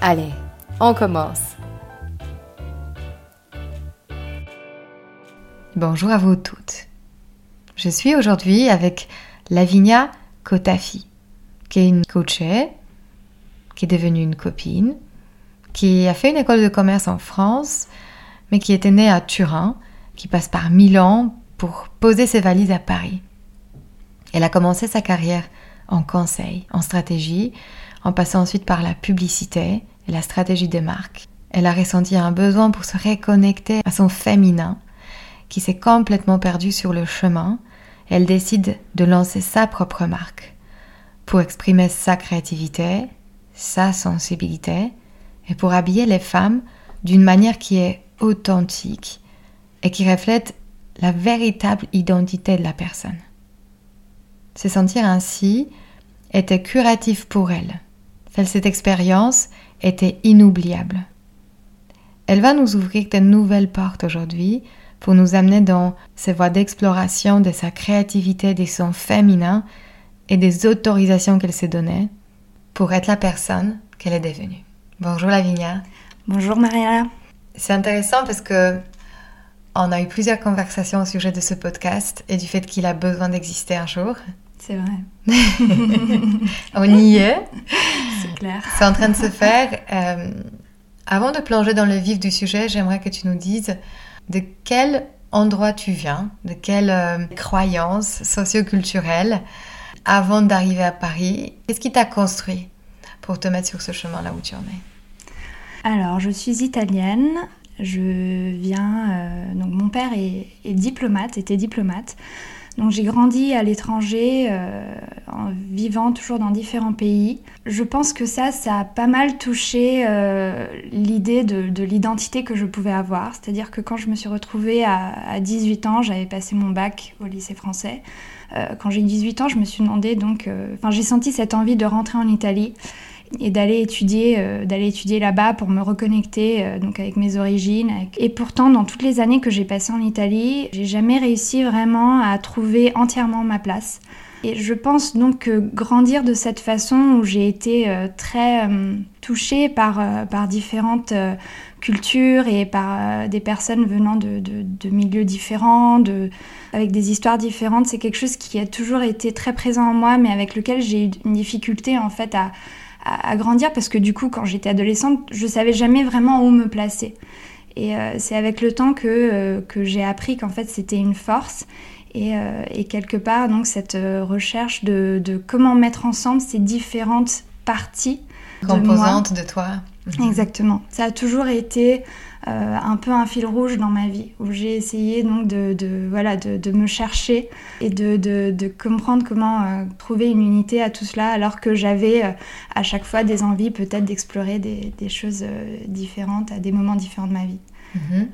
Allez, on commence. Bonjour à vous toutes. Je suis aujourd'hui avec Lavinia Kotafi, qui est une coachée, qui est devenue une copine, qui a fait une école de commerce en France, mais qui était née à Turin, qui passe par Milan pour poser ses valises à Paris. Elle a commencé sa carrière en conseil, en stratégie, en passant ensuite par la publicité la stratégie des marques. Elle a ressenti un besoin pour se reconnecter à son féminin, qui s'est complètement perdu sur le chemin. Elle décide de lancer sa propre marque pour exprimer sa créativité, sa sensibilité et pour habiller les femmes d'une manière qui est authentique et qui reflète la véritable identité de la personne. Se sentir ainsi était curatif pour elle cette expérience était inoubliable. Elle va nous ouvrir de nouvelles portes aujourd'hui pour nous amener dans ces voies d'exploration de sa créativité, des sons féminins et des autorisations qu'elle s'est données pour être la personne qu'elle est devenue. Bonjour Lavinia. Bonjour Maria. C'est intéressant parce que on a eu plusieurs conversations au sujet de ce podcast et du fait qu'il a besoin d'exister un jour. C'est vrai. On y est. C'est clair. C'est en train de se faire. Euh, avant de plonger dans le vif du sujet, j'aimerais que tu nous dises de quel endroit tu viens, de quelle euh, croyance socioculturelle avant d'arriver à Paris. Qu'est-ce qui t'a construit pour te mettre sur ce chemin-là où tu en es? Alors, je suis italienne. Je viens. Euh, donc, mon père est, est diplomate, était diplomate. Donc j'ai grandi à l'étranger euh, en vivant toujours dans différents pays. Je pense que ça, ça a pas mal touché euh, l'idée de, l'identité que je pouvais avoir. C'est-à-dire que quand je me suis retrouvée à, 18 ans, j'avais passé mon bac au lycée français. Euh, quand j'ai 18 ans, je me suis demandé donc, enfin j'ai senti cette envie de rentrer en Italie et d'aller étudier, euh, étudier là-bas pour me reconnecter euh, donc avec mes origines. Et pourtant, dans toutes les années que j'ai passées en Italie, j'ai jamais réussi vraiment à trouver entièrement ma place. Et je pense donc que grandir de cette façon où j'ai été euh, très touchée par, par différentes cultures et par des personnes venant de, de, de, milieux différents, de, avec des histoires différentes, c'est quelque chose qui a toujours été très présent en moi, mais avec lequel j'ai eu une difficulté en fait à, à, grandir parce que du coup, quand j'étais adolescente, je savais jamais vraiment où me placer. Et euh, c'est avec le temps que, euh, que j'ai appris qu'en fait c'était une force. Et, euh, et, quelque part, donc, cette recherche de, de, comment mettre ensemble ces différentes parties. Composantes de, de toi. Exactement. Ça a toujours été un peu un fil rouge dans ma vie, où j'ai essayé donc de, voilà, de, me chercher et de, comprendre comment euh, trouver une unité à tout cela, alors que j'avais euh, à chaque fois des envies peut-être d'explorer des, choses différentes à des moments différents de ma vie. Mhm.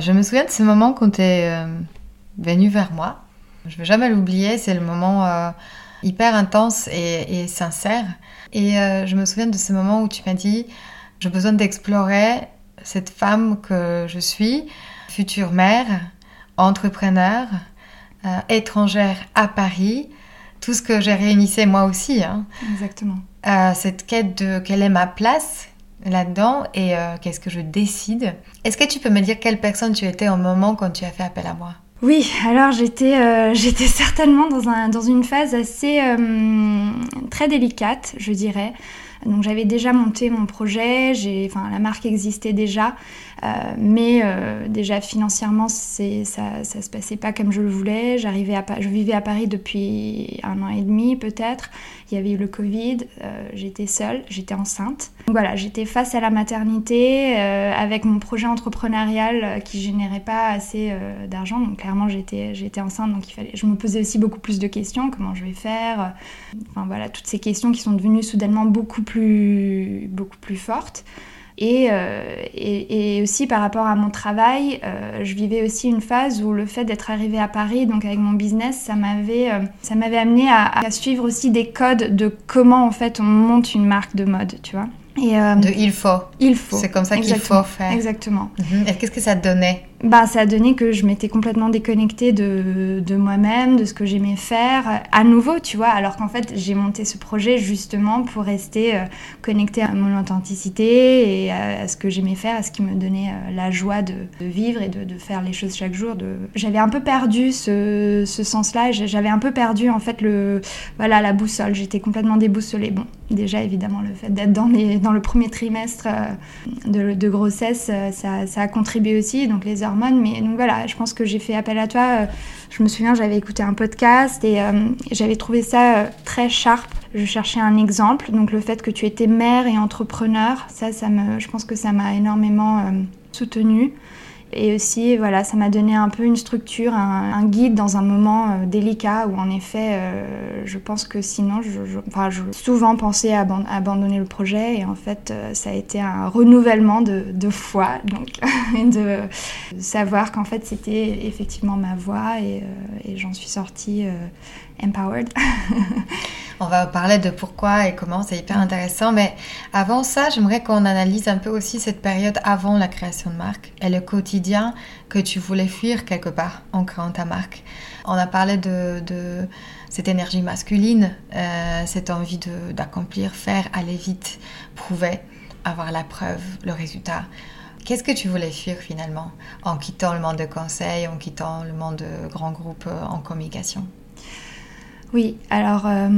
je me souviens de ce moment quand tu es venu vers moi. Je ne vais jamais l'oublier, c'est le moment hyper intense et, et sincère. Et je me souviens de ce moment où tu m'as dit, j'ai besoin d'explorer cette femme que je suis, future mère, entrepreneur, euh, étrangère à Paris, tout ce que j'ai réunissé moi aussi. Hein. Exactement. Euh, cette quête de quelle est ma place là-dedans et euh, qu'est-ce que je décide. Est-ce que tu peux me dire quelle personne tu étais au moment quand tu as fait appel à moi? Oui, alors j'étais j'étais certainement dans, un, dans une phase assez très délicate, je dirais. Donc j'avais déjà monté mon projet, enfin, la marque existait déjà, euh, mais euh, déjà financièrement, ça ne se passait pas comme je le voulais. À, je vivais à Paris depuis un an et demi peut-être. Il y avait eu le Covid, euh, j'étais seule, j'étais enceinte. Donc voilà, j'étais face à la maternité avec mon projet entrepreneurial qui générait pas assez d'argent. Donc clairement, j'étais, j'étais enceinte, donc il fallait, je me posais aussi beaucoup plus de questions. Comment je vais faire? Enfin voilà, toutes ces questions qui sont devenues soudainement beaucoup plus, beaucoup plus fortes. Euh, et, et, aussi par rapport à mon travail, euh, je vivais aussi une phase où le fait d'être arrivée à Paris, donc avec mon business, ça m'avait, euh, ça m'avait amené à, à, suivre aussi des codes de comment en fait on monte une marque de mode, tu vois. Et, de il faut. Il faut. C'est comme ça qu'il faut faire. Exactement. Mhm. Et qu'est-ce que ça te donnait bah, ça a donné que je m'étais complètement déconnectée de, de moi-même, de ce que j'aimais faire, à nouveau, tu vois, alors qu'en fait, j'ai monté ce projet justement pour rester euh, connectée à mon authenticité et à, ce que j'aimais faire, à ce qui me donnait euh, la joie de, vivre et de, faire les choses chaque jour. J'avais un peu perdu ce, ce sens-là, j'avais un peu perdu en fait le, voilà, la boussole, j'étais complètement déboussolée. Bon, déjà évidemment, le fait d'être dans, dans le premier trimestre euh, de, de grossesse, ça, ça, a contribué aussi, donc les heures mais donc voilà, je pense que j'ai fait appel à toi. Euh, je me souviens, j'avais écouté un podcast et euh, j'avais trouvé ça euh, très sharp. Je cherchais un exemple. Donc le fait que tu étais mère et entrepreneur, ça, ça me, je pense que ça m'a énormément soutenue. Et aussi, voilà, ça m'a donné un peu une structure, un, guide dans un moment euh, délicat où, en effet, euh, je pense que sinon, je, enfin, je souvent pensé à, abandonner le projet. Et en fait, euh, ça a été un renouvellement de, foi, donc, de savoir qu'en fait, c'était effectivement ma voie et, et j'en suis sortie empowered. On va parler de pourquoi et comment, c'est hyper intéressant. Mais avant ça, j'aimerais qu'on analyse un peu aussi cette période avant la création de marque et le quotidien que tu voulais fuir quelque part en créant ta marque. On a parlé de, cette énergie masculine, euh, cette envie d'accomplir, faire, aller vite, prouver, avoir la preuve, le résultat. Qu'est-ce que tu voulais fuir finalement en quittant le monde de conseil, en quittant le monde de grands groupes euh, en communication? Oui, alors euh,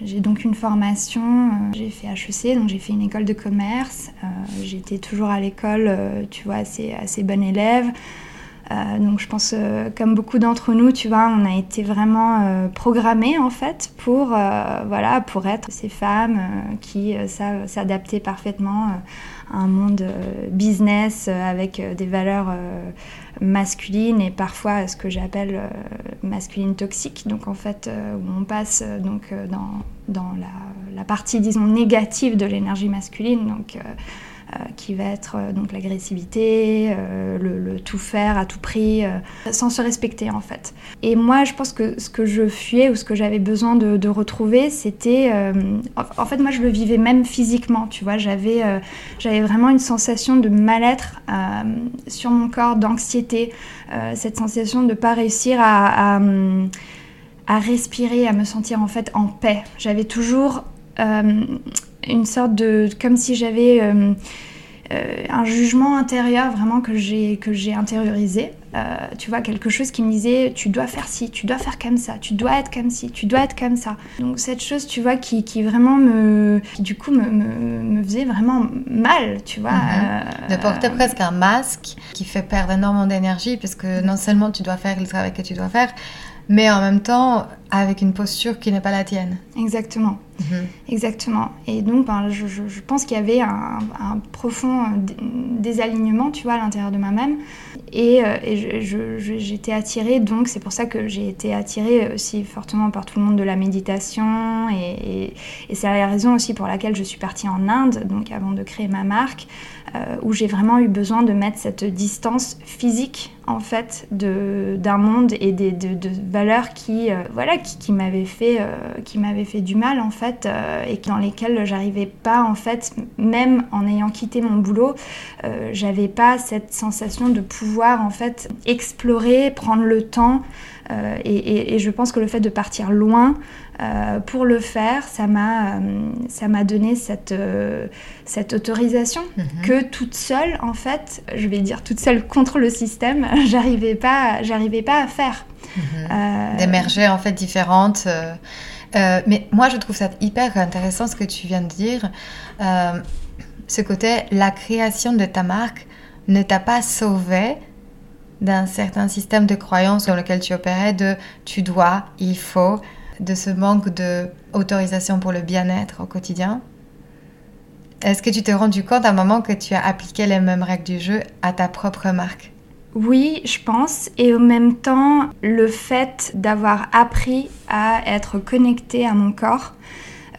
j'ai donc une formation, euh, j'ai fait HEC, donc j'ai fait une école de commerce. Euh, j'étais toujours à l'école, tu vois, assez, assez bonne élève. donc je pense, comme beaucoup d'entre nous, tu vois, on a été vraiment programmés en fait pour, voilà, pour être ces femmes qui savent s'adapter parfaitement à un monde business avec des valeurs masculine et parfois ce que j'appelle euh, masculine toxique. Donc en fait, euh, où on passe euh, donc dans, la, la, partie disons négative de l'énergie masculine. Donc qui va être euh, donc l'agressivité, euh, le, tout faire à tout prix, sans se respecter en fait. Et moi, je pense que ce que je fuyais ou ce que j'avais besoin de, retrouver, c'était, en fait, moi, je le vivais même physiquement, tu vois, j'avais, j'avais vraiment une sensation de mal-être sur mon corps, d'anxiété, cette sensation de ne pas réussir à respirer, à me sentir en fait en paix. J'avais toujours une sorte de... comme si j'avais euh, euh, un jugement intérieur vraiment que j'ai que j'ai intériorisé. Euh, tu vois, quelque chose qui me disait tu dois faire ci, tu dois faire comme ça, tu dois être comme ci, tu dois être comme ça. Donc cette chose, tu vois, qui, qui vraiment me... qui du coup me, me, faisait vraiment mal, tu vois. Mhm. de porter presque un masque qui fait perdre énormément d'énergie parce que non seulement tu dois faire le travail que tu dois faire, mais en même temps avec une posture qui n'est pas la tienne. Exactement. Mhm. Exactement. Et donc, ben, je, pense qu'il y avait un, profond euh, désalignement, tu vois, à l'intérieur de moi-même. Et, euh, j'étais attirée, donc c'est pour ça que j'ai été attirée aussi fortement par tout le monde de la méditation. Et, c'est la raison aussi pour laquelle je suis partie en Inde, donc avant de créer ma marque, euh, où j'ai vraiment eu besoin de mettre cette distance physique, en fait, d'un monde et des, de, valeurs qui, voilà, qui, m'avaient fait, qui fait du mal, en fait euh, et dans lesquels j'arrivais pas en fait, même en ayant quitté mon boulot, euh, j'avais pas cette sensation de pouvoir en fait explorer, prendre le temps. Euh, et, je pense que le fait de partir loin pour le faire, ça m'a ça m'a donné cette cette autorisation mhm. que toute seule en fait, je vais dire toute seule contre le système, j'arrivais pas j'arrivais pas à faire. Mhm. D'émerger en fait différentes Euh, mais moi, je trouve ça hyper intéressant ce que tu viens de dire. Euh, ce côté, la création de ta marque ne t'a pas sauvé d'un certain système de croyances dans lequel tu opérais de tu dois, il faut, de ce manque d'autorisation pour le bien-être au quotidien. Est-ce que tu t'es rendu compte à un moment que tu as appliqué les mêmes règles du jeu à ta propre marque? Oui, je pense. Et au même temps, le fait d'avoir appris à être connecté à mon corps,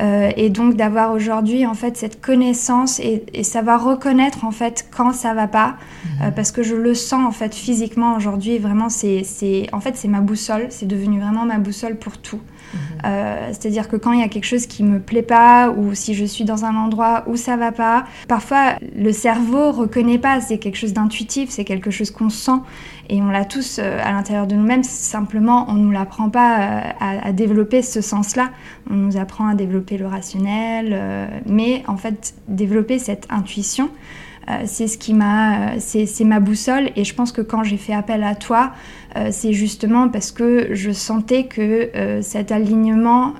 euh, et donc d'avoir aujourd'hui en fait cette connaissance et, savoir reconnaître en fait quand ça va pas. Euh, mhm. parce que je le sens en fait physiquement aujourd'hui vraiment c'est en fait c'est ma boussole. C'est devenu vraiment ma boussole pour tout. Mhm. euh, c'est-à-dire que quand il y a quelque chose qui me plaît pas ou si je suis dans un endroit où ça va pas parfois le cerveau reconnaît pas. C'est quelque chose d'intuitif c'est quelque chose qu'on sent et on l'a tous euh, à l'intérieur de nous-mêmes, simplement on ne nous l'apprend pas euh, à, développer ce sens-là, on nous apprend à développer le rationnel, euh, mais en fait développer cette intuition, c'est ce qui m'a, c'est ma boussole. Et je pense que quand j'ai fait appel à toi, c'est justement parce que je sentais que cet alignement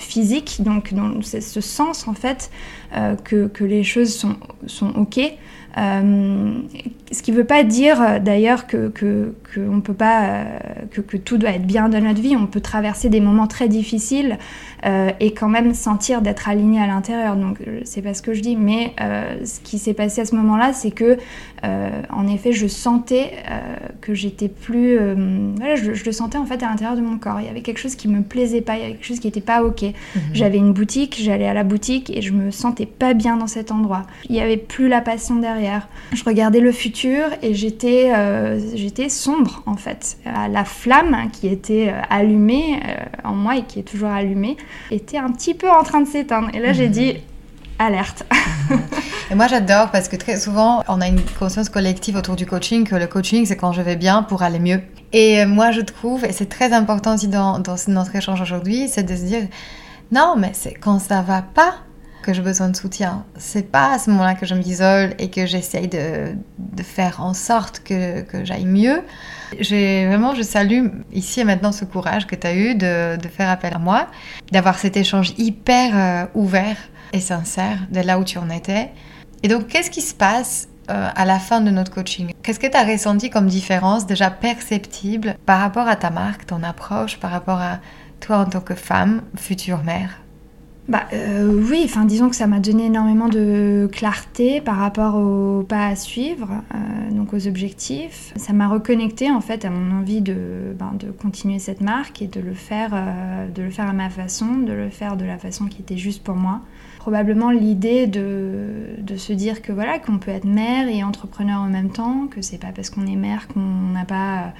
physique, donc dans ce sens en fait, que, que, les choses sont, ok, euh, ce qui ne veut pas dire euh, d'ailleurs que, que, euh, tout doit être bien dans notre vie. On peut traverser des moments très difficiles et quand même sentir d'être aligné à l'intérieur. Donc c'est pas ce que je dis, mais ce qui s'est passé à ce moment-là, c'est que en effet, je sentais que j'étais plus, voilà, je, le sentais en fait à l'intérieur de mon corps. Il y avait quelque chose qui me plaisait pas, il y avait quelque chose qui n'était pas ok. Mhm. J'avais une boutique, j'allais à la boutique et je me sentais pas bien dans cet endroit. Il y avait plus la passion derrière je regardais le futur et j'étais euh, j'étais sombre en fait. La flamme qui était euh, allumée euh, en moi et qui est toujours allumée était un petit peu en train de s'éteindre. Et là j'ai mhm. dit alerte. et moi j'adore parce que très souvent on a une conscience collective autour du coaching que le coaching c'est quand je vais bien pour aller mieux. Et moi je trouve, et c'est très important aussi dans, notre échange aujourd'hui, c'est de se dire non mais c'est quand ça va pas que j'ai besoin de soutien. C'est pas à ce moment-là que je m'isole et que j'essaye de, faire en sorte que, j'aille mieux. J'ai vraiment, je salue ici et maintenant ce courage que tu as eu de, de, faire appel à moi, d'avoir cet échange hyper euh, ouvert et sincère de là où tu en étais. Et donc, qu'est-ce qui se passe euh, à la fin de notre coaching? Qu'est-ce que tu as ressenti comme différence déjà perceptible par rapport à ta marque, ton approche, par rapport à toi en tant que femme, future mère? Bah euh, oui, enfin disons que ça m'a donné énormément de clarté par rapport aux pas à suivre, euh, donc aux objectifs. Ça m'a reconnecté en fait à mon envie de, ben, de continuer cette marque et de le faire, de le faire à ma façon, de le faire de la façon qui était juste pour moi. Probablement l'idée de, de, se dire que voilà qu'on peut être mère et entrepreneur en même temps, que c'est pas parce qu'on est mère qu'on n'a pas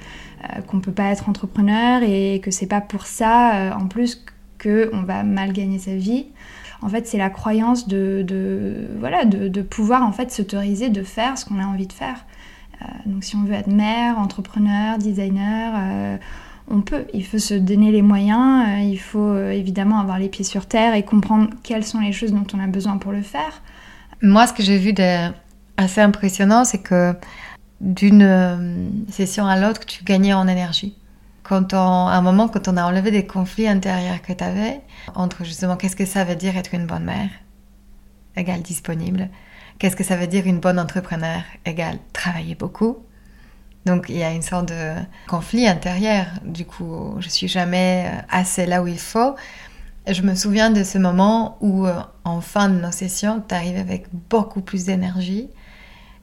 qu'on peut pas être entrepreneur et que c'est pas pour ça en plus qu'on va mal gagner sa vie. En fait, c'est la croyance de, voilà, de, pouvoir en fait s'autoriser de faire ce qu'on a envie de faire. Euh, donc si on veut être mère, entrepreneur, designer, euh, on peut. Il faut se donner les moyens, euh, il faut évidemment avoir les pieds sur terre et comprendre quelles sont les choses dont on a besoin pour le faire. Moi, ce que j'ai vu d'assez impressionnant, c'est que d'une session à l'autre, tu gagnais en énergie quand on, à un moment, quand on a enlevé des conflits intérieurs que tu avais, entre justement qu'est-ce que ça veut dire être une bonne mère, égale disponible, qu'est-ce que ça veut dire une bonne entrepreneur, égale travailler beaucoup? Donc il y a une sorte de conflit intérieur. Du coup, je suis jamais euh, assez là où il faut. Je me souviens de ce moment où, euh, en fin de nos sessions, tu arrives avec beaucoup plus d'énergie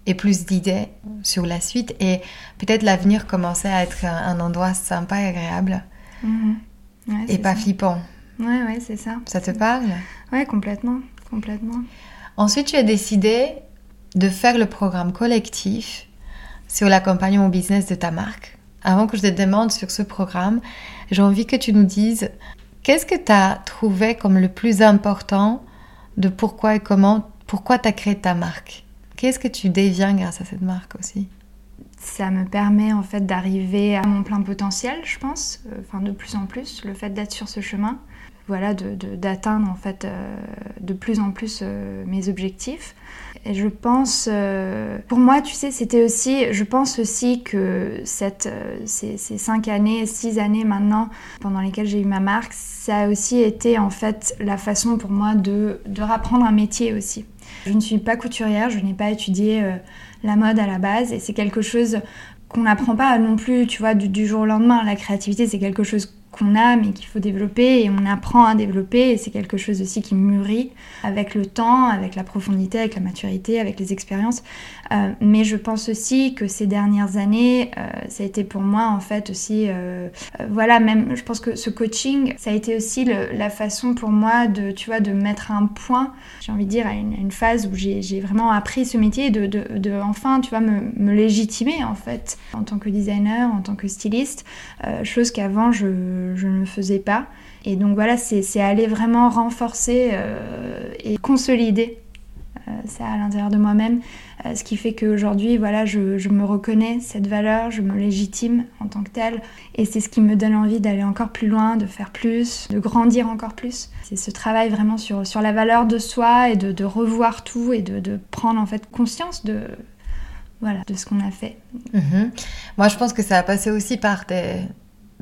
et plus d'idées sur la suite et peut-être l'avenir commençait à être un, endroit sympa et agréable mhm. et pas flippant. Ouais, ouais, c'est ça. Ça te parle? Ouais, complètement, complètement. Ensuite, tu as décidé de faire le programme collectif sur l'accompagnement au business de ta marque. Avant que je te demande sur ce programme, j'ai envie que tu nous dises qu'est-ce que tu as trouvé comme le plus important de pourquoi et comment, pourquoi tu as créé ta marque? Qu'est-ce que tu deviens grâce à cette marque aussi? Ça me permet en fait d'arriver à mon plein potentiel, je pense, euh, enfin de plus en plus, le fait d'être sur ce chemin, voilà, d'atteindre en fait euh, de plus en plus euh, mes objectifs. Et je pense, euh, pour moi, tu sais, c'était aussi, je pense aussi que cette, euh, ces, cinq années, six années maintenant, pendant lesquelles j'ai eu ma marque, ça a aussi été en fait la façon pour moi de, de rapprendre un métier aussi. Je ne suis pas couturière, je n'ai pas étudié euh, la mode à la base et c'est quelque chose qu'on n'apprend pas non plus, tu vois, du jour au lendemain. La créativité, c'est quelque chose qu'on a mais qu'il faut développer et on apprend à développer et c'est quelque chose aussi qui mûrit avec le temps, avec la profondité, avec la maturité, avec les expériences. Euh, mais je pense aussi que ces dernières années, euh, ça a été pour moi en fait aussi, euh, voilà, même je pense que ce coaching, ça a été aussi la façon pour moi de, tu vois, de mettre un point, j'ai envie de dire, à une, phase où j'ai vraiment appris ce métier, de, de, enfin, tu vois, me, me, légitimer en fait en tant que designer, en tant que styliste, chose qu'avant je je, ne faisais pas. Et donc voilà, c'est aller vraiment renforcer euh, et consolider euh, ça à l'intérieur de moi-même, euh, ce qui fait qu'aujourd'hui, voilà, je, me reconnais cette valeur, je me légitime en tant que telle, et c'est ce qui me donne envie d'aller encore plus loin, de faire plus, de grandir encore plus. C'est ce travail vraiment sur, la valeur de soi et de, revoir tout et de, prendre en fait conscience de voilà de ce qu'on a fait. -hmm. Moi, je pense que ça a passé aussi par des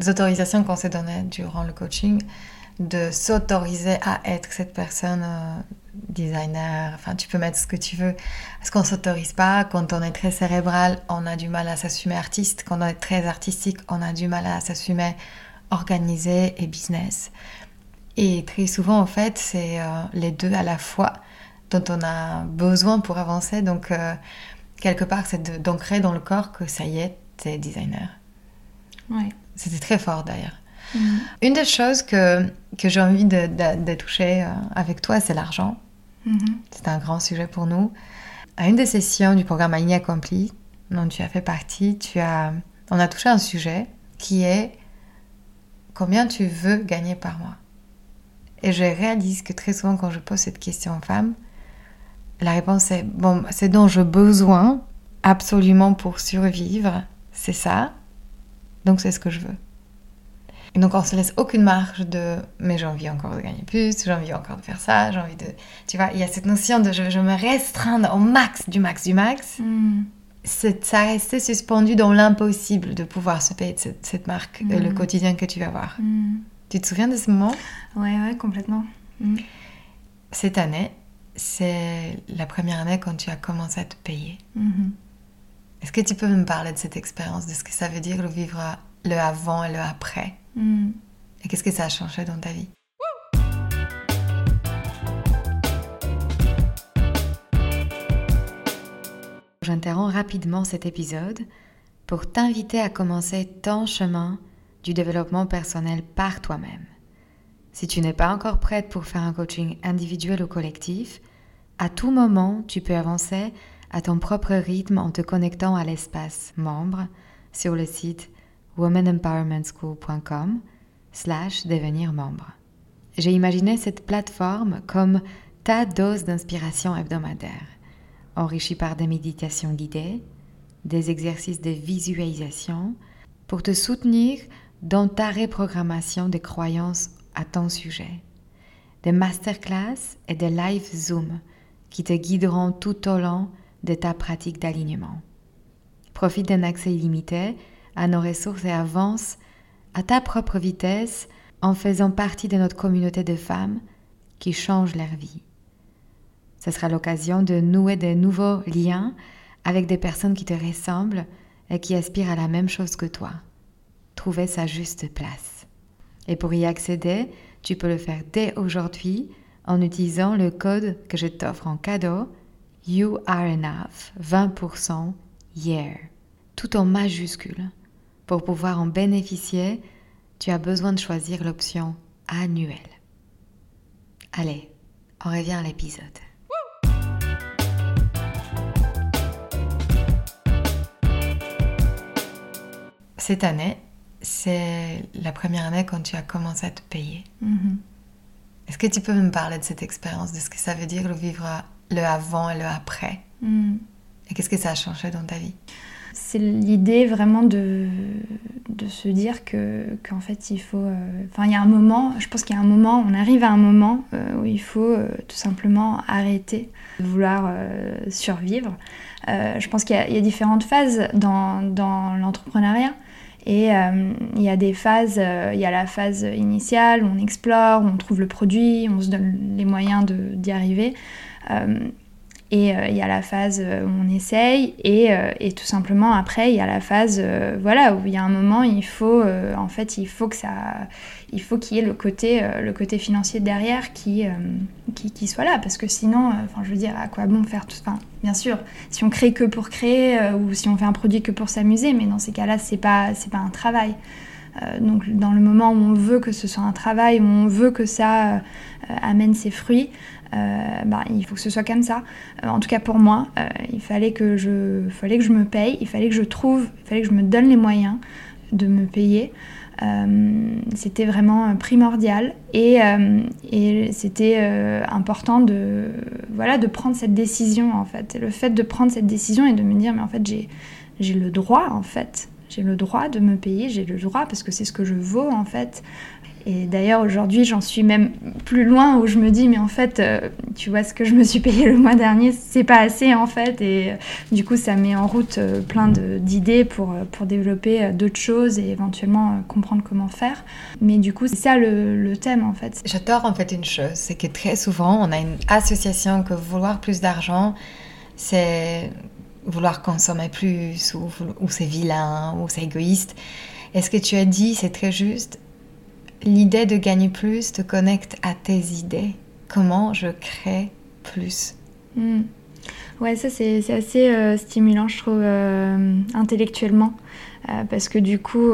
autorisations qu'on s'est données durant le coaching, de s'autoriser à être cette personne euh, designer, enfin tu peux mettre ce que tu veux, parce qu'on s'autorise pas, quand on est très cérébral, on a du mal à s'assumer artiste, quand on est très artistique, on a du mal à s'assumer organisé et business. Et très souvent en fait, c'est euh, les deux à la fois dont on a besoin pour avancer, donc euh, quelque part c'est d'ancrer dans le corps que ça y est, t'es designer. Ouais. C'était très fort d'ailleurs. Mmh. Une des choses que, que j'ai envie de, de, de, toucher euh, avec toi, c'est l'argent. Mmh. C'est un grand sujet pour nous. À une des sessions du programme Aligné Accompli, dont tu as fait partie, tu as, on a touché un sujet qui est combien tu veux gagner par mois. Et je réalise que très souvent, quand je pose cette question aux femmes, la réponse est bon, c'est dont j'ai besoin absolument pour survivre, c'est ça. Donc c'est ce que je veux. Et donc on se laisse aucune marge de mais j'ai envie encore de gagner plus, j'ai envie encore de faire ça, j'ai envie de... Tu vois, il y a cette notion de je, je me restreindre au max du max du max. Mm. Ça restait suspendu dans l'impossible de pouvoir se payer de cette, cette marque, mm. le quotidien que tu vas avoir. Mm. Tu te souviens de ce moment? Ouais, ouais, complètement. Cette année, c'est la première année quand tu as commencé à te payer. -hmm. Est-ce que tu peux me parler de cette expérience, de ce que ça veut dire le vivre le avant et le après? Mm. Et qu'est-ce que ça a changé dans ta vie? J'interromps rapidement cet épisode pour t'inviter à commencer ton chemin du développement personnel par toi-même. Si tu n'es pas encore prête pour faire un coaching individuel ou collectif, à tout moment, tu peux avancer à ton propre rythme en te connectant à l'espace membre sur le site womanempowermentschool.com slash devenir membre. J'ai imaginé cette plateforme comme ta dose d'inspiration hebdomadaire, enrichie par des méditations guidées, des exercices de visualisation, pour te soutenir dans ta reprogrammation des croyances à ton sujet, des masterclass et des live Zoom qui te guideront tout au long de ta pratique d'alignement. Profite d'un accès illimité à nos ressources et avance à ta propre vitesse en faisant partie de notre communauté de femmes qui changent leur vie. Ce sera l'occasion de nouer de nouveaux liens avec des personnes qui te ressemblent et qui aspirent à la même chose que toi. Trouver sa juste place. Et pour y accéder, tu peux le faire dès aujourd'hui en utilisant le code que je t'offre en cadeau You are enough, 20% year, tout en majuscule. Pour pouvoir en bénéficier, tu as besoin de choisir l'option annuelle. Allez, on revient à l'épisode. Cette année, c'est la première année quand tu as commencé à te payer. Mm -hmm. Est-ce que tu peux me parler de cette expérience, de ce que ça veut dire le vivre le avant et le après mm. Et qu'est-ce que ça a changé dans ta vie? C'est l'idée vraiment de, de se dire que qu'en fait il faut enfin il y a un moment je pense qu'il y a un moment on arrive à un moment où il faut tout simplement arrêter de vouloir survivre je pense qu'il y, y, a différentes phases dans, dans l'entrepreneuriat et euh, il y a des phases, euh, il y a la phase initiale où on explore, où on trouve le produit, on se donne les moyens d'y arriver. Euh, et il y a la phase où on essaye, et, tout simplement après, il y a la phase voilà, où il y a un moment, il faut, en fait, il faut que ça, il faut qu'il y ait le côté, le côté financier derrière qui, qui, soit là, parce que sinon, enfin, je veux dire, à quoi bon faire tout, enfin, bien sûr, si on crée que pour créer ou si on fait un produit que pour s'amuser, mais dans ces cas-là, c'est pas, c'est pas un travail. donc, dans le moment où on veut que ce soit un travail, où on veut que ça amène ses fruits, euh, bah, il faut que ce soit comme ça. Euh, en tout cas pour moi, euh, il fallait que, je, fallait que je me paye, il fallait que je trouve, il fallait que je me donne les moyens de me payer. c'était vraiment primordial et, et c'était important de, voilà, de prendre cette décision en fait. le fait de prendre cette décision et de me dire mais en fait j'ai le droit en fait j'ai le droit de me payer, j'ai le droit parce que c'est ce que je vaux en fait. Et d'ailleurs, aujourd'hui, j'en suis même plus loin où je me dis, mais en fait, euh, tu vois, ce que je me suis payé le mois dernier, c'est pas assez en fait. Et euh, du coup, ça met en route euh, plein d'idées pour, pour développer d'autres choses et éventuellement comprendre comment faire. Mais du coup, c'est ça le, le, thème en fait. J'adore en fait une chose, c'est que très souvent, on a une association que vouloir plus d'argent, c'est vouloir consommer plus ou, ou c'est vilain ou c'est égoïste. Et ce que tu as dit, c'est très juste? L'idée de gagner plus te connecte à tes idées. Comment je crée plus? Hmm. Ouais, ça c'est assez euh, stimulant, je trouve, euh, intellectuellement. Euh, parce que du coup,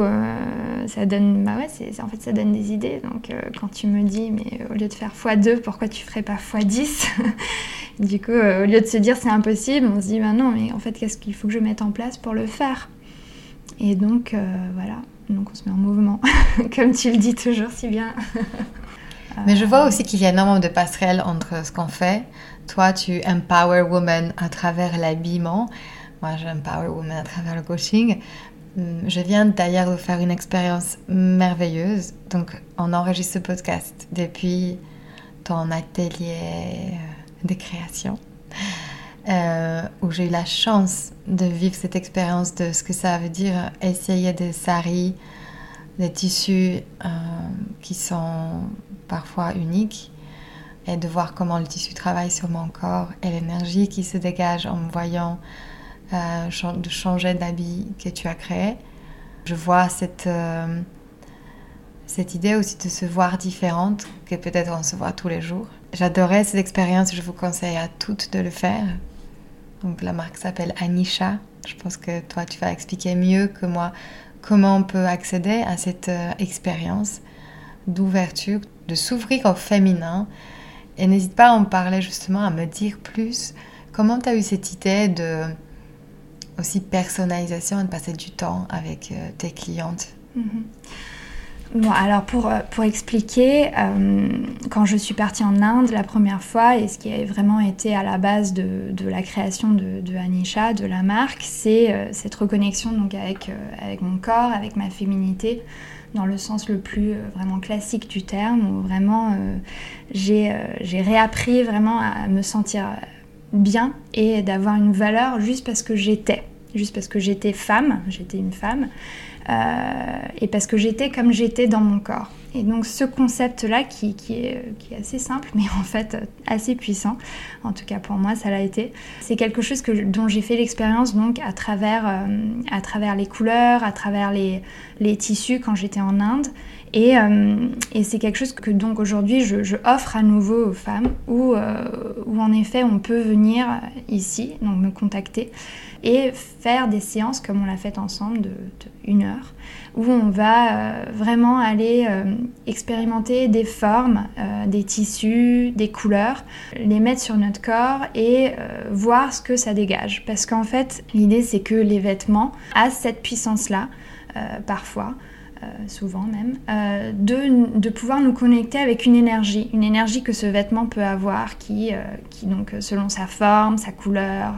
ça donne, bah ouais, en fait, ça donne des idées. Donc, quand tu me dis, mais au lieu de faire x2, pourquoi tu ferais pas x10 Du coup, au lieu de se dire c'est impossible, on se dit, bah non, mais en fait, qu'est-ce qu'il faut que je mette en place pour le faire? Et donc, voilà, donc on se met en mouvement, comme tu le dis toujours si bien. Mais je vois aussi qu'il y a énormément de passerelles entre ce qu'on fait. Toi, tu empower women à travers l'habillement. Moi, j'empower women à travers le coaching. Hum, je viens d'ailleurs de faire une expérience merveilleuse. Donc, on enregistre ce podcast depuis ton atelier de création. Euh, où j'ai eu la chance de vivre cette expérience de ce que ça veut dire essayer des saris, des tissus euh, qui sont parfois uniques et de voir comment le tissu travaille sur mon corps et l'énergie qui se dégage en me voyant euh, changer d'habit que tu as créé. Je vois cette, cette idée aussi de se voir différente, que peut-être on se voit tous les jours. J'adorais cette expérience, je vous conseille à toutes de le faire. Donc la marque s'appelle Anisha. Je pense que toi, tu vas expliquer mieux que moi comment on peut accéder à cette euh, expérience d'ouverture, de s'ouvrir au féminin. Et n'hésite pas à en parler justement, à me dire plus comment tu as eu cette idée de aussi personnalisation et de passer du temps avec euh, tes clientes? Mm-hmm. Alors pour, euh, expliquer, euh, quand je suis partie en Inde la première fois, et ce qui a vraiment été à la base de, la création de, de, Anisha, de la marque, c'est euh, cette reconnexion donc avec, avec mon corps, avec ma féminité, dans le sens le plus vraiment classique du terme, où vraiment j'ai réappris vraiment à me sentir bien et d'avoir une valeur juste parce que j'étais, juste parce que j'étais femme, j'étais une femme. Euh, et parce que j'étais comme j'étais dans mon corps. Et donc ce concept-là, qui, est, assez simple, mais en fait assez puissant, en tout cas pour moi ça l'a été, c'est quelque chose dont j'ai fait l'expérience donc à travers, euh, les couleurs, à travers les, tissus quand j'étais en Inde. Et, euh, et c'est quelque chose que donc aujourd'hui je, je, offre à nouveau aux femmes, où, où en effet on peut venir ici, donc me contacter et faire des séances comme on l'a fait ensemble de, une heure, où on va euh, vraiment aller euh, expérimenter des formes, euh, des tissus, des couleurs, les mettre sur notre corps et voir ce que ça dégage. Parce qu'en fait, l'idée c'est que les vêtements ont cette puissance-là, parfois. Souvent même, de, de, pouvoir nous connecter avec une énergie, une énergie que ce vêtement peut avoir, qui, donc selon sa forme, sa couleur,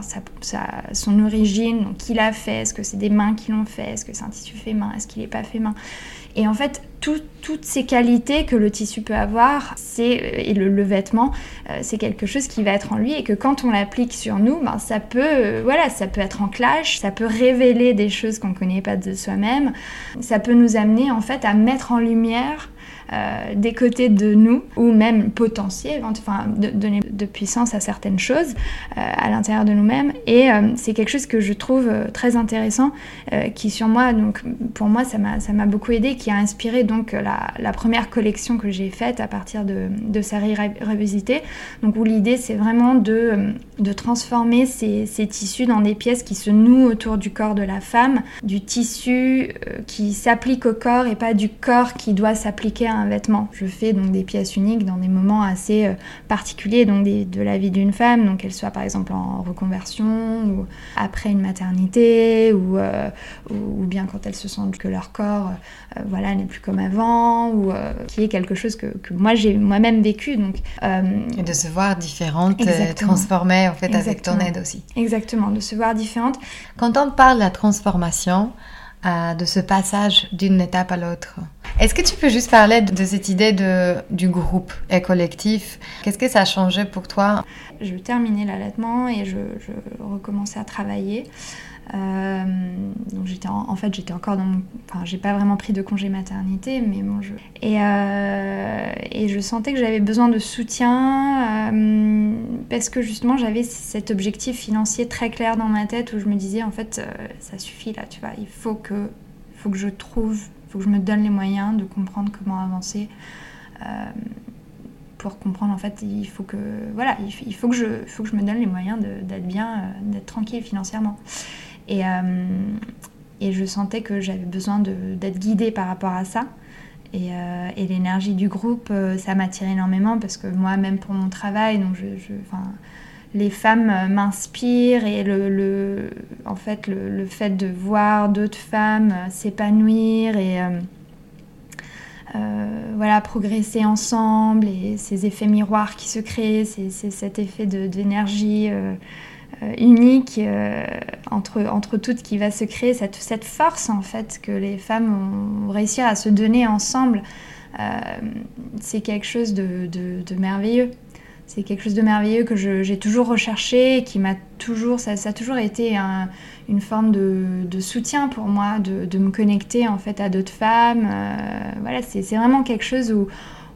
son origine, qui l'a fait, est-ce que c'est des mains qui l'ont fait, est-ce que c'est un tissu fait main, est-ce qu'il n'est pas fait main, et en fait, toutes ces qualités que le tissu peut avoir, c'est et le, vêtement, euh, c'est quelque chose qui va être en lui et que quand on l'applique sur nous, ben, ça peut, euh, voilà, ça peut être en clash, ça peut révéler des choses qu'on ne connaît pas de soi-même, ça peut nous amener en fait à mettre en lumière euh, des côtés de nous, ou même potentiels, enfin de, donner de puissance à certaines choses euh, à l'intérieur de nous-mêmes. Et euh, c'est quelque chose que je trouve très intéressant, qui sur moi, donc pour moi, ça m'a beaucoup aidé, qui a inspiré donc la, première collection que j'ai faite à partir de, de Revisité, donc où l'idée c'est vraiment de, de transformer ces, ces, tissus dans des pièces qui se nouent autour du corps de la femme, du tissu qui s'applique au corps et pas du corps qui doit s'appliquer à un vêtement. Je fais donc des pièces uniques dans des moments assez euh, particuliers donc de la vie d'une femme, donc qu'elle soit par exemple en reconversion ou après une maternité ou, euh, ou bien quand elles se sentent que leur corps euh, voilà, n'est plus comme avant ou qui est quelque chose que, moi j'ai moi-même vécu. Donc, Et de se voir différente, transformée en fait avec ton aide aussi. Exactement, de se voir différente. Quand on parle de la transformation, de ce passage d'une étape à l'autre. Est-ce que tu peux juste parler de cette idée de, du groupe et collectif? Qu'est-ce que ça a changé pour toi? Je terminais l'allaitement et je, je, recommençais à travailler. Euh, donc j'étais en, fait j'étais encore dans mon, enfin j'ai pas vraiment pris de congé maternité mais bon je et, euh, et je sentais que j'avais besoin de soutien euh, parce que justement j'avais cet objectif financier très clair dans ma tête où je me disais en fait ça suffit là tu vois il faut que faut que je trouve faut que je me donne les moyens de comprendre comment avancer pour comprendre en fait il faut que voilà il faut que je faut que je me donne les moyens d'être bien d'être tranquille financièrement et, euh, et je sentais que j'avais besoin d'être guidée par rapport à ça. Et, euh, l'énergie du groupe, euh, ça m'attire énormément parce que moi, même pour mon travail, donc les femmes m'inspirent et le, en fait, le, fait de voir d'autres femmes s'épanouir et voilà, progresser ensemble et ces effets miroirs qui se créent, c'est cet effet d'énergie unique euh, entre, entre toutes qui va se créer, cette, cette force en fait que les femmes ont réussi à se donner ensemble, euh, c'est quelque chose de, de, merveilleux. C'est quelque chose de merveilleux que j'ai toujours recherché, qui m'a toujours, ça, a toujours été une forme de, soutien pour moi, de, me connecter en fait à d'autres femmes. voilà, c'est vraiment quelque chose où,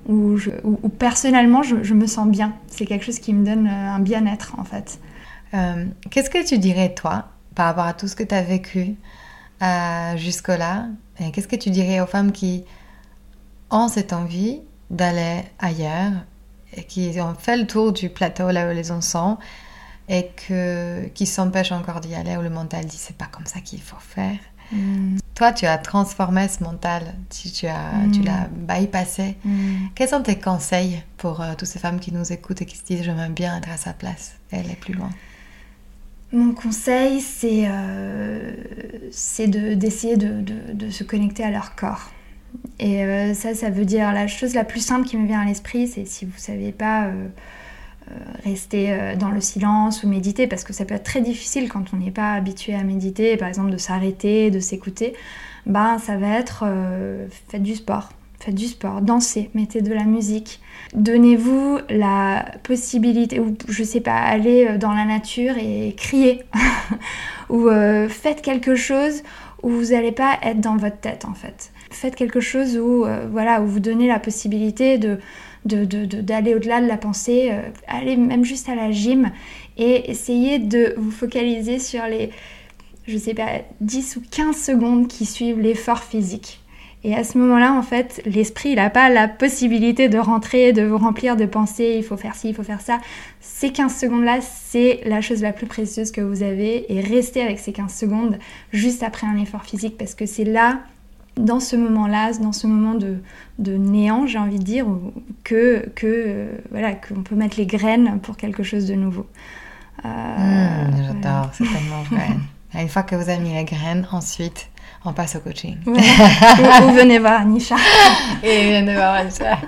où, où personnellement je, je, me sens bien. C'est quelque chose qui me donne un bien-être en fait. Euh, qu'est-ce que tu dirais, toi, par rapport à tout ce que tu as vécu euh, jusque-là? Qu'est-ce que tu dirais aux femmes qui ont cette envie d'aller ailleurs et qui ont fait le tour du plateau là où les en sont et que, qui s'empêchent encore d'y aller où le mental dit c'est pas comme ça qu'il faut faire? Mm. Toi, tu as transformé ce mental, tu, tu as, tu mm. l'as bypassé. Mm. Quels sont tes conseils pour euh, toutes ces femmes qui nous écoutent et qui se disent j'aimerais bien être à sa place et aller plus loin? Mon conseil, c'est euh, d'essayer de, se connecter à leur corps. Et euh, ça, ça veut dire la chose la plus simple qui me vient à l'esprit, c'est si vous ne savez pas euh, euh, rester dans le silence ou méditer, parce que ça peut être très difficile quand on n'est pas habitué à méditer, par exemple de s'arrêter, de s'écouter, ben, ça va être faites du sport faites du sport, dansez, mettez de la musique. Donnez-vous la possibilité, ou je sais pas, allez euh, dans la nature et criez. ou euh, faites quelque chose où vous n'allez pas être dans votre tête en fait. Faites quelque chose où, euh, voilà, où vous donnez la possibilité de, d'aller au-delà de la pensée, allez même juste à la gym et essayez de vous focaliser sur les, je sais pas, 10 ou 15 secondes qui suivent l'effort physique. Et à ce moment-là, en fait, l'esprit, il n'a pas la possibilité de rentrer, de vous remplir de pensées, il faut faire ci, il faut faire ça. Ces 15 secondes-là, c'est la chose la plus précieuse que vous avez. Et restez avec ces 15 secondes juste après un effort physique, parce que c'est là, dans ce moment-là, dans ce moment de, de néant, j'ai envie de dire, que, que euh, voilà, qu'on peut mettre les graines pour quelque chose de nouveau. Euh, mmh, J'adore, c'est tellement vrai. Une fois que vous avez mis les graines, ensuite, on passe au coaching. ou, venez voir Anisha. Et venez voir Anisha.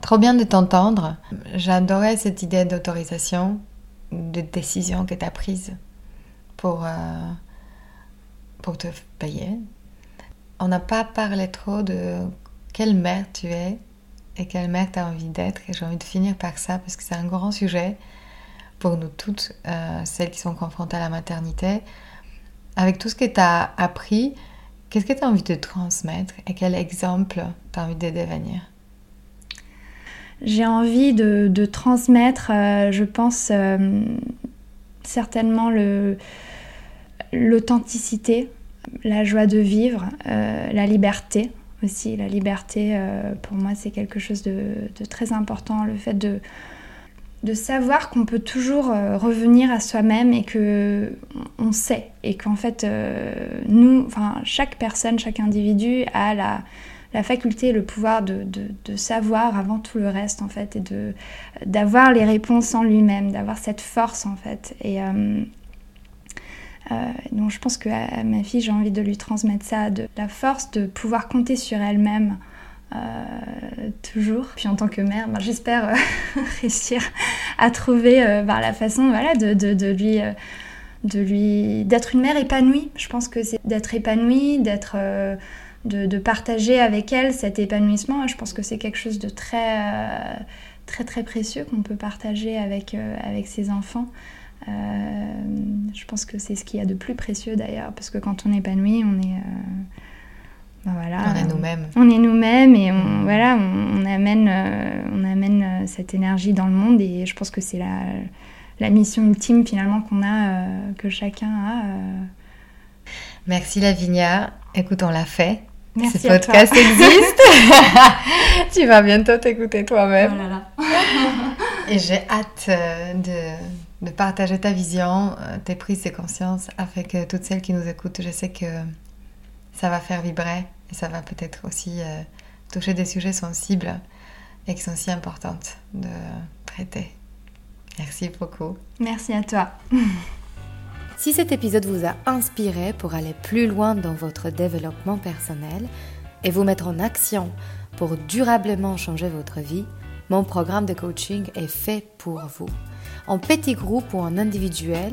Trop bien de t'entendre. J'adorais cette idée d'autorisation, de décision que tu as prise pour, euh, pour te payer. On n'a pas parlé trop de quelle mère tu es et quelle mère tu as envie d'être. Et j'ai envie de finir par ça parce que c'est un grand sujet pour nous toutes, euh, celles qui sont confrontées à la maternité. Avec tout ce que tu as appris, qu'est-ce que tu as envie de transmettre et quel exemple tu as envie de devenir? J'ai envie de, transmettre, euh, je pense, euh, certainement l'authenticité, la joie de vivre, la liberté aussi. La liberté, pour moi, c'est quelque chose de, de, très important. Le fait de de savoir qu'on peut toujours euh, revenir à soi-même et que on sait et qu'en fait euh, nous, enfin chaque personne, chaque individu a la, faculté le pouvoir de, savoir avant tout le reste en fait et de d'avoir les réponses en lui-même, d'avoir cette force en fait. Et euh, donc je pense que ma fille j'ai envie de lui transmettre ça, de la force de pouvoir compter sur elle-même toujours. Puis en tant que mère, ben, j'espère euh, réussir à trouver euh, ben, la façon voilà, de, lui de lui d'être une mère épanouie. Je pense que c'est d'être épanouie, d'être de, partager avec elle cet épanouissement. Je pense que c'est quelque chose de très très très précieux qu'on peut partager avec avec ses enfants. je pense que c'est ce qu'il y a de plus précieux d'ailleurs, parce que quand on est épanoui, on est ben on est nous-mêmes. On est nous-mêmes et on, voilà, on, amène, euh, on amène euh, cette énergie dans le monde et je pense que c'est la, la, mission ultime finalement qu'on a, euh, que chacun a. Merci Lavinia. Écoute, on l'a fait. Merci Ce podcast existe. tu vas bientôt t'écouter toi-même. Oh et j'ai hâte de, de, partager ta vision, tes prises de conscience avec toutes celles qui nous écoutent. Je sais que ça va faire vibrer et ça va peut-être aussi euh, toucher des sujets sensibles et qui sont si importantes de traiter. Merci beaucoup. Merci à toi. si cet épisode vous a inspiré pour aller plus loin dans votre développement personnel et vous mettre en action pour durablement changer votre vie, mon programme de coaching est fait pour vous. En petit groupe ou en individuel,